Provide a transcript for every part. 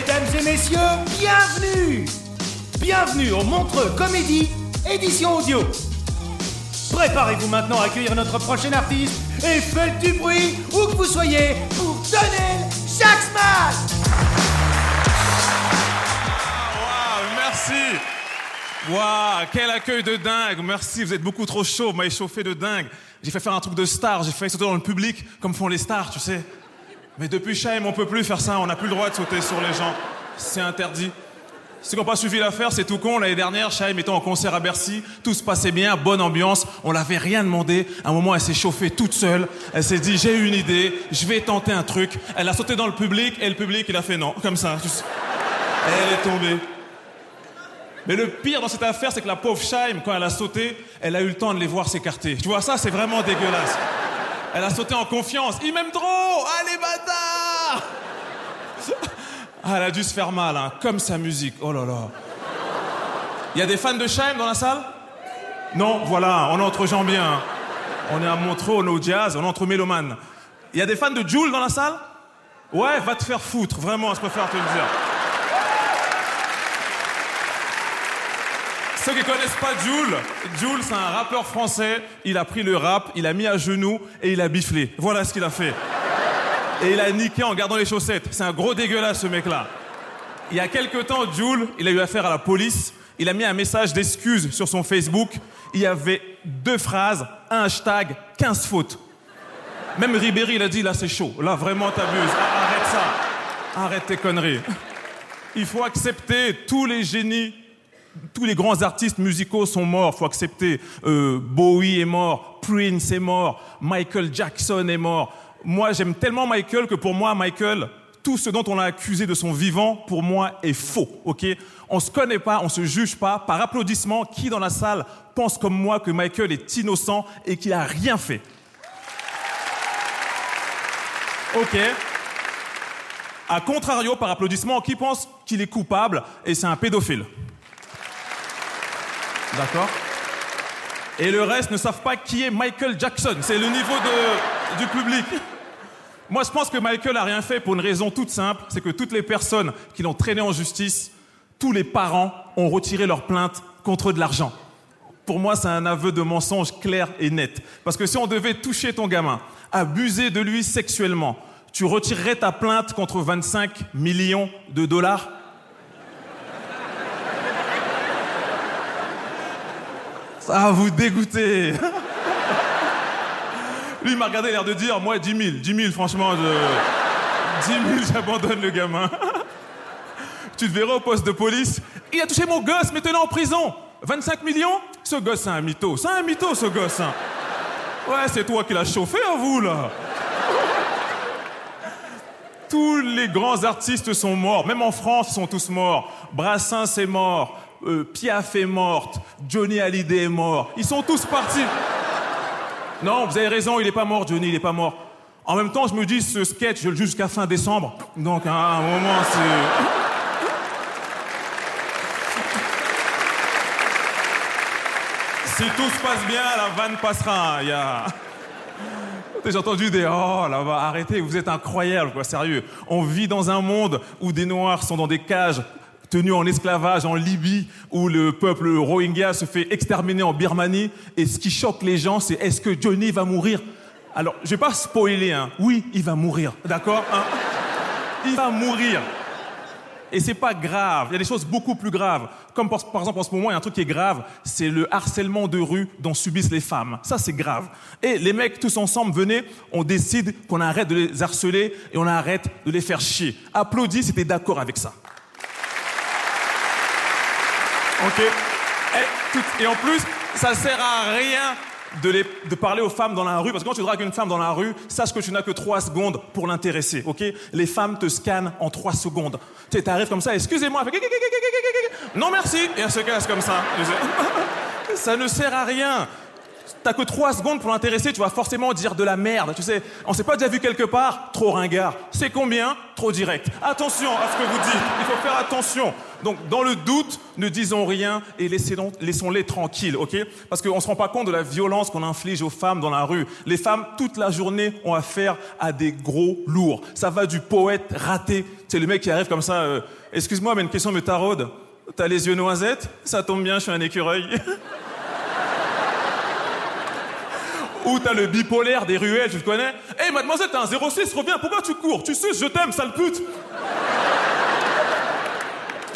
Mesdames et messieurs, bienvenue Bienvenue au Montreux Comédie, édition audio. Préparez-vous maintenant à accueillir notre prochain artiste et faites du bruit où que vous soyez pour Donnel Jacksman Waouh, merci. Waouh, quel accueil de dingue. Merci, vous êtes beaucoup trop chaud, vous m'avez chauffé de dingue. J'ai fait faire un truc de star, j'ai fait sauter dans le public comme font les stars, tu sais. Mais depuis Chaim, on peut plus faire ça, on n'a plus le droit de sauter sur les gens. C'est interdit. Ceux qui n'ont pas suivi l'affaire, c'est tout con. L'année dernière, Chaim était en concert à Bercy, tout se passait bien, bonne ambiance, on l'avait rien demandé. À un moment, elle s'est chauffée toute seule, elle s'est dit, j'ai une idée, je vais tenter un truc. Elle a sauté dans le public, et le public, il a fait non, comme ça. Elle est tombée. Mais le pire dans cette affaire, c'est que la pauvre Chaim, quand elle a sauté, elle a eu le temps de les voir s'écarter. Tu vois, ça, c'est vraiment dégueulasse. Elle a sauté en confiance. Il m'aime trop Allez, bâtard ah, Elle a dû se faire mal, hein, comme sa musique. Oh là là. Il y a des fans de Chaim dans la salle? Non, voilà, on est entre gens bien. hein. On est à Montreux, on est au jazz, on est entre mélomanes. Il y a des fans de Jules dans la salle? Ouais, va te faire foutre, vraiment, je préfère te le dire. Ceux qui connaissent pas Jules, Jules c'est un rappeur français, il a pris le rap, il a mis à genoux et il a biflé. Voilà ce qu'il a fait. Et il a niqué en gardant les chaussettes. C'est un gros dégueulasse ce mec-là. Il y a quelques temps, Jules, il a eu affaire à la police. Il a mis un message d'excuse sur son Facebook. Il y avait deux phrases, un hashtag, 15 fautes. Même Ribéry, il a dit là c'est chaud. Là vraiment t'abuses. Ah, Arrête ça. Arrête tes conneries. Il faut accepter tous les génies tous les grands artistes musicaux sont morts, faut accepter. Euh, Bowie est mort, Prince est mort, Michael Jackson est mort. Moi, j'aime tellement Michael que pour moi, Michael, tout ce dont on l'a accusé de son vivant, pour moi, est faux. Ok? On se connaît pas, on se juge pas. Par applaudissement, qui dans la salle pense comme moi que Michael est innocent et qu'il a rien fait? Ok. A contrario, par applaudissement, qui pense qu'il est coupable et c'est un pédophile? D'accord? Et le reste ne savent pas qui est Michael Jackson. C'est le niveau de- du public. Moi, je pense que Michael a rien fait pour une raison toute simple, c'est que toutes les personnes qui l'ont traîné en justice, tous les parents ont retiré leur plainte contre de l'argent. Pour moi, c'est un aveu de mensonge clair et net. Parce que si on devait toucher ton gamin, abuser de lui sexuellement, tu retirerais ta plainte contre 25 millions de dollars? Ça va vous dégoûter. Lui, il m'a regardé l'air de dire, moi, 10 000, 10 000, franchement, je... 10 000, j'abandonne le gamin. tu te verras au poste de police. Il a touché mon gosse, mettez-le en prison. 25 millions? Ce gosse, c'est un mytho. C'est un mytho, ce gosse. hein. Ouais, c'est toi qui l'as chauffé, à vous, là. Tous les grands artistes sont morts. Même en France, ils sont tous morts. Brassens est mort. euh, Piaf est morte. Johnny Hallyday est mort. Ils sont tous partis. Non, vous avez raison, il n'est pas mort, Johnny, il n'est pas mort. En même temps, je me dis, ce sketch, je le joue jusqu'à fin décembre. Donc, à un moment, c'est. Si tout se passe bien, la vanne passera. Y a. J'ai entendu des oh là va arrêtez, vous êtes incroyable quoi, sérieux. On vit dans un monde où des noirs sont dans des cages tenus en esclavage en Libye, où le peuple Rohingya se fait exterminer en Birmanie, et ce qui choque les gens, c'est est-ce que Johnny va mourir? Alors, je vais pas spoiler, hein. Oui, il va mourir, d'accord hein? Il va mourir. Et c'est pas grave. Il y a des choses beaucoup plus graves. Comme par, par exemple en ce moment, il y a un truc qui est grave, c'est le harcèlement de rue dont subissent les femmes. Ça, c'est grave. Et les mecs, tous ensemble, venez, on décide qu'on arrête de les harceler et on arrête de les faire chier. Applaudis si t'es d'accord avec ça. Ok et, tout- et en plus, ça sert à rien de, les- de parler aux femmes dans la rue, parce que quand tu dragues une femme dans la rue, sache que tu n'as que trois secondes pour l'intéresser, ok? Les femmes te scannent en trois secondes. Tu sais, t'arrives comme ça, excusez-moi, non merci, et elle se casse comme ça. Ça ne sert à rien. T'as que trois secondes pour l'intéresser, tu vas forcément dire de la merde. Tu sais, on s'est pas déjà vu quelque part? Trop ringard. C'est combien? Trop direct. Attention à ce que vous dites. Il faut faire attention. Donc, dans le doute, ne disons rien et laissons-les tranquilles, ok? Parce qu'on se rend pas compte de la violence qu'on inflige aux femmes dans la rue. Les femmes, toute la journée, ont affaire à des gros lourds. Ça va du poète raté. C'est le mec qui arrive comme ça. euh, Excuse-moi, mais une question me taraude. T'as les yeux noisettes? Ça tombe bien, je suis un écureuil. Ou t'as le bipolaire des ruelles, tu le connais Hé mademoiselle, t'as un 06, reviens, pourquoi tu cours Tu sais, je t'aime, sale pute.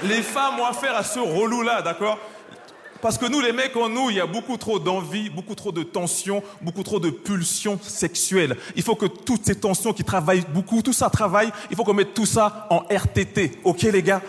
Les femmes ont affaire à ce relou-là, d'accord? Parce que nous, les mecs, en nous, il y a beaucoup trop d'envie, beaucoup trop de tensions, beaucoup trop de pulsions sexuelles. Il faut que toutes ces tensions qui travaillent beaucoup, tout ça travaille, il faut qu'on mette tout ça en RTT, ok les gars?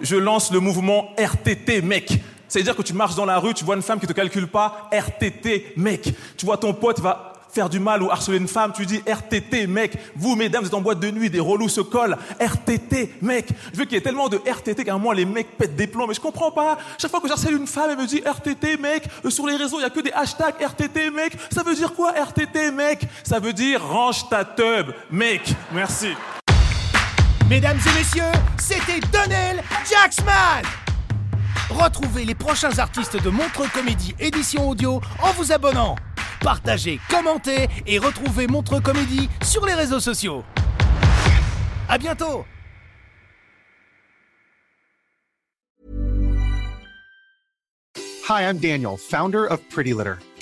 Je lance le mouvement RTT, mec c'est-à-dire que tu marches dans la rue, tu vois une femme qui te calcule pas, RTT, mec. Tu vois ton pote va faire du mal ou harceler une femme, tu dis RTT, mec. Vous, mesdames, vous êtes en boîte de nuit, des relous se collent. RTT, mec. Je veux qu'il y ait tellement de RTT qu'à un moment, les mecs pètent des plombs. Mais je comprends pas. Chaque fois que j'harcèle une femme, elle me dit RTT, mec. Euh, Sur les réseaux, il y a que des hashtags RTT, mec. Ça veut dire quoi, RTT, mec? Ça veut dire range ta teub, mec. Merci. Mesdames et messieurs, c'était Donnell Jacksman Retrouvez les prochains artistes de Montre Comédie édition audio en vous abonnant. Partagez, commentez et retrouvez Montre Comédie sur les réseaux sociaux. À bientôt Hi, I'm Daniel, founder of Pretty Litter.